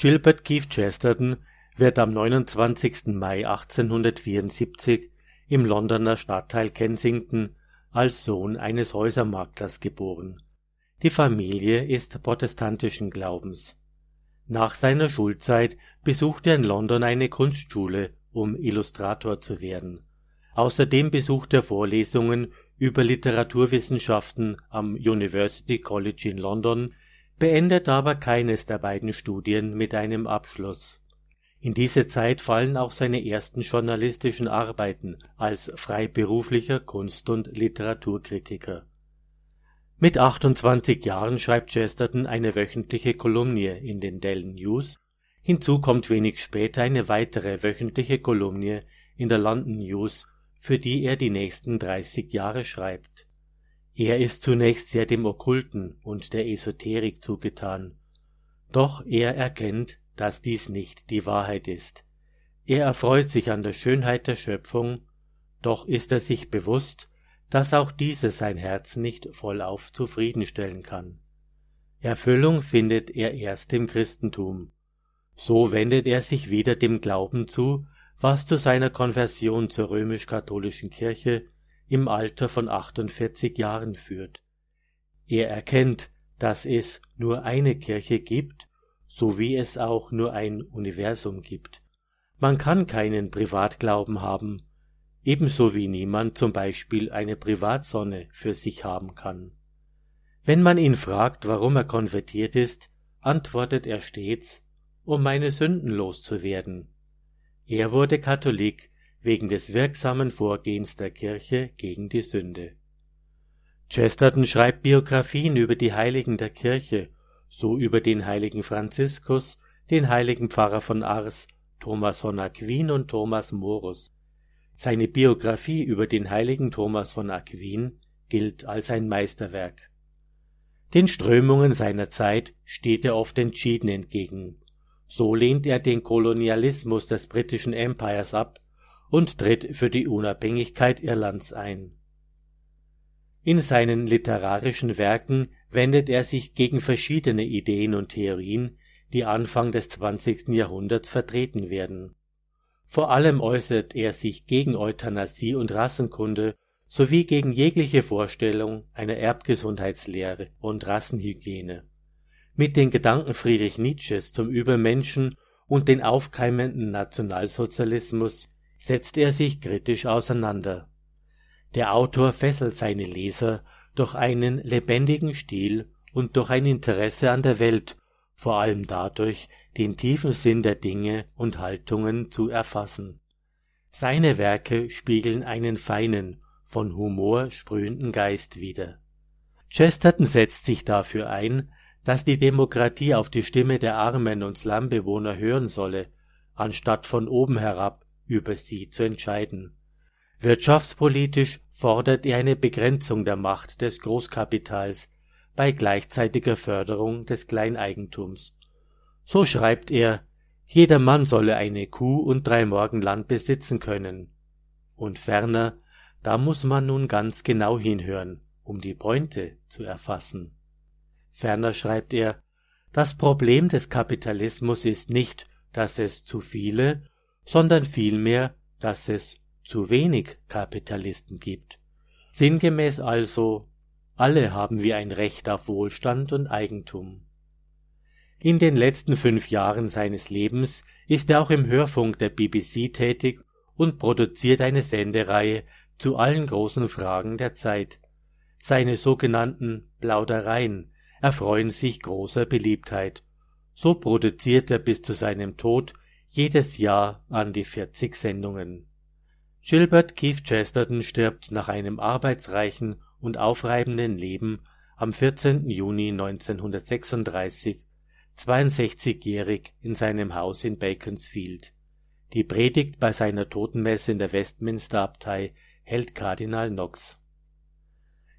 Gilbert Keith Chesterton wird am 29. Mai 1874 im Londoner Stadtteil Kensington als Sohn eines Häusermaklers geboren. Die Familie ist protestantischen Glaubens. Nach seiner Schulzeit besuchte er in London eine Kunstschule, um Illustrator zu werden. Außerdem besuchte er Vorlesungen über Literaturwissenschaften am University College in London, beendete aber keines der beiden Studien mit einem Abschluss. In diese Zeit fallen auch seine ersten journalistischen Arbeiten als freiberuflicher Kunst und Literaturkritiker. Mit 28 Jahren schreibt Chesterton eine wöchentliche Kolumne in den Daily News, hinzu kommt wenig später eine weitere wöchentliche Kolumne in der London News, für die er die nächsten 30 Jahre schreibt. Er ist zunächst sehr dem Okkulten und der Esoterik zugetan, doch er erkennt dass dies nicht die Wahrheit ist. Er erfreut sich an der Schönheit der Schöpfung, doch ist er sich bewusst, dass auch diese sein Herz nicht vollauf zufriedenstellen kann. Erfüllung findet er erst im Christentum. So wendet er sich wieder dem Glauben zu, was zu seiner Konversion zur römisch-katholischen Kirche im Alter von 48 Jahren führt. Er erkennt, dass es nur eine Kirche gibt so wie es auch nur ein Universum gibt. Man kann keinen Privatglauben haben, ebenso wie niemand zum Beispiel eine Privatsonne für sich haben kann. Wenn man ihn fragt, warum er konvertiert ist, antwortet er stets, um meine Sünden loszuwerden. Er wurde Katholik wegen des wirksamen Vorgehens der Kirche gegen die Sünde. Chesterton schreibt Biografien über die Heiligen der Kirche so über den heiligen Franziskus, den heiligen Pfarrer von Ars, Thomas von Aquin und Thomas Morus. Seine Biographie über den heiligen Thomas von Aquin gilt als ein Meisterwerk. Den Strömungen seiner Zeit steht er oft entschieden entgegen. So lehnt er den Kolonialismus des britischen Empires ab und tritt für die Unabhängigkeit Irlands ein. In seinen literarischen Werken wendet er sich gegen verschiedene Ideen und Theorien, die Anfang des 20. Jahrhunderts vertreten werden. Vor allem äußert er sich gegen Euthanasie und Rassenkunde sowie gegen jegliche Vorstellung einer Erbgesundheitslehre und Rassenhygiene. Mit den Gedanken Friedrich Nietzsches zum Übermenschen und den aufkeimenden Nationalsozialismus setzt er sich kritisch auseinander. Der Autor fesselt seine Leser durch einen lebendigen Stil und durch ein Interesse an der Welt, vor allem dadurch, den tiefen Sinn der Dinge und Haltungen zu erfassen. Seine Werke spiegeln einen feinen, von Humor sprühenden Geist wider. Chesterton setzt sich dafür ein, dass die Demokratie auf die Stimme der Armen und Slumbewohner hören solle, anstatt von oben herab über sie zu entscheiden. Wirtschaftspolitisch fordert er eine Begrenzung der Macht des Großkapitals bei gleichzeitiger Förderung des Kleineigentums. So schreibt er, jeder Mann solle eine Kuh und drei Morgen Land besitzen können. Und ferner, da muss man nun ganz genau hinhören, um die Pointe zu erfassen. Ferner schreibt er, das Problem des Kapitalismus ist nicht, dass es zu viele, sondern vielmehr, dass es zu wenig Kapitalisten gibt. Sinngemäß also, alle haben wir ein Recht auf Wohlstand und Eigentum. In den letzten fünf Jahren seines Lebens ist er auch im Hörfunk der BBC tätig und produziert eine Sendereihe zu allen großen Fragen der Zeit. Seine sogenannten Plaudereien erfreuen sich großer Beliebtheit. So produziert er bis zu seinem Tod jedes Jahr an die 40 Sendungen. Gilbert Keith Chesterton stirbt nach einem arbeitsreichen und aufreibenden Leben am 14. Juni 1936, 62-jährig in seinem Haus in Beaconsfield. Die Predigt bei seiner Totenmesse in der Westminster-Abtei hält Kardinal Knox.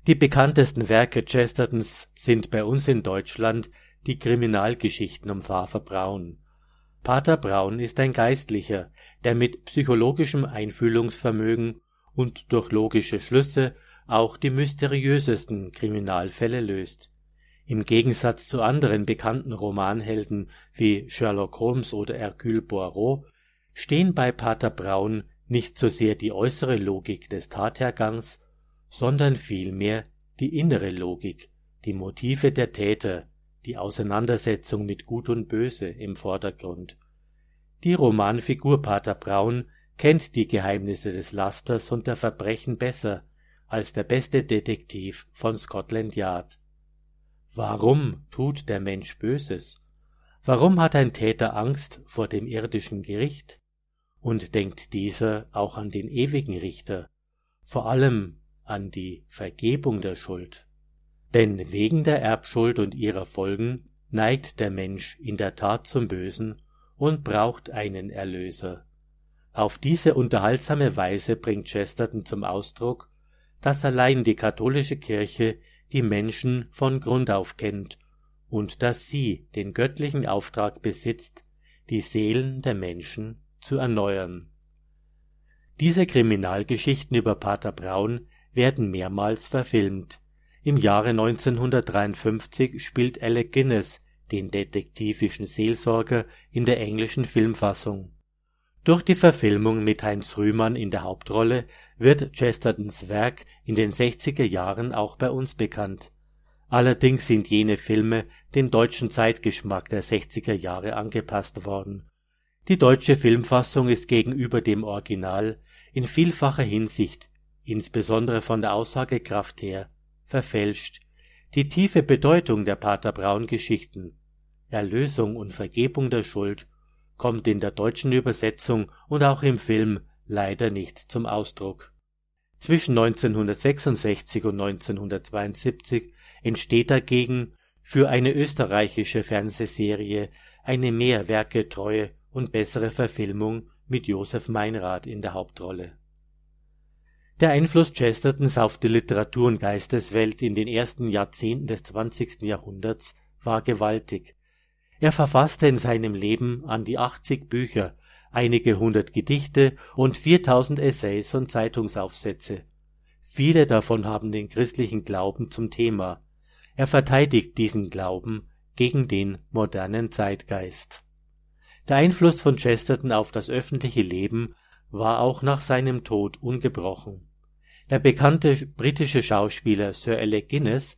Die bekanntesten Werke Chestertons sind bei uns in Deutschland die Kriminalgeschichten um Pfarrer Braun. Pater Braun ist ein Geistlicher, der mit psychologischem Einfühlungsvermögen und durch logische Schlüsse auch die mysteriösesten Kriminalfälle löst. Im Gegensatz zu anderen bekannten Romanhelden wie Sherlock Holmes oder Hercule Poirot stehen bei Pater Braun nicht so sehr die äußere Logik des Tathergangs, sondern vielmehr die innere Logik, die Motive der Täter, die Auseinandersetzung mit Gut und Böse im Vordergrund. Die Romanfigur Pater Braun kennt die Geheimnisse des Lasters und der Verbrechen besser als der beste Detektiv von Scotland Yard. Warum tut der Mensch Böses? Warum hat ein Täter Angst vor dem irdischen Gericht? Und denkt dieser auch an den ewigen Richter, vor allem an die Vergebung der Schuld? Denn wegen der Erbschuld und ihrer Folgen neigt der Mensch in der Tat zum Bösen und braucht einen Erlöser. Auf diese unterhaltsame Weise bringt Chesterton zum Ausdruck, dass allein die katholische Kirche die Menschen von Grund auf kennt und dass sie den göttlichen Auftrag besitzt, die Seelen der Menschen zu erneuern. Diese Kriminalgeschichten über Pater Braun werden mehrmals verfilmt. Im Jahre 1953 spielt Alec Guinness den detektivischen Seelsorger in der englischen Filmfassung. Durch die Verfilmung mit Heinz Rühmann in der Hauptrolle wird Chestertons Werk in den 60er Jahren auch bei uns bekannt. Allerdings sind jene Filme dem deutschen Zeitgeschmack der 60er Jahre angepasst worden. Die deutsche Filmfassung ist gegenüber dem Original in vielfacher Hinsicht, insbesondere von der Aussagekraft her, verfälscht. Die tiefe Bedeutung der Pater Braun Geschichten Erlösung und Vergebung der Schuld kommt in der deutschen Übersetzung und auch im Film leider nicht zum Ausdruck. Zwischen 1966 und 1972 entsteht dagegen für eine österreichische Fernsehserie eine mehr werketreue und bessere Verfilmung mit Josef Meinrad in der Hauptrolle. Der Einfluss Chestertons auf die Literatur und Geisteswelt in den ersten Jahrzehnten des 20. Jahrhunderts war gewaltig er verfasste in seinem Leben an die 80 Bücher, einige hundert Gedichte und 4000 Essays und Zeitungsaufsätze. Viele davon haben den christlichen Glauben zum Thema. Er verteidigt diesen Glauben gegen den modernen Zeitgeist. Der Einfluss von Chesterton auf das öffentliche Leben war auch nach seinem Tod ungebrochen. Der bekannte britische Schauspieler Sir Alec Guinness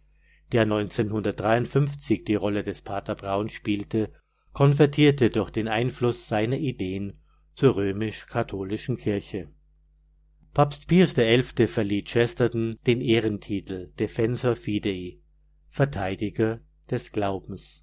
der 1953 die Rolle des Pater Braun spielte, konvertierte durch den Einfluss seiner Ideen zur römisch-katholischen Kirche. Papst Pius XI. verlieh Chesterton den Ehrentitel Defensor Fidei (Verteidiger des Glaubens).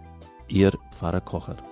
Ihr Pfarrer Kocher.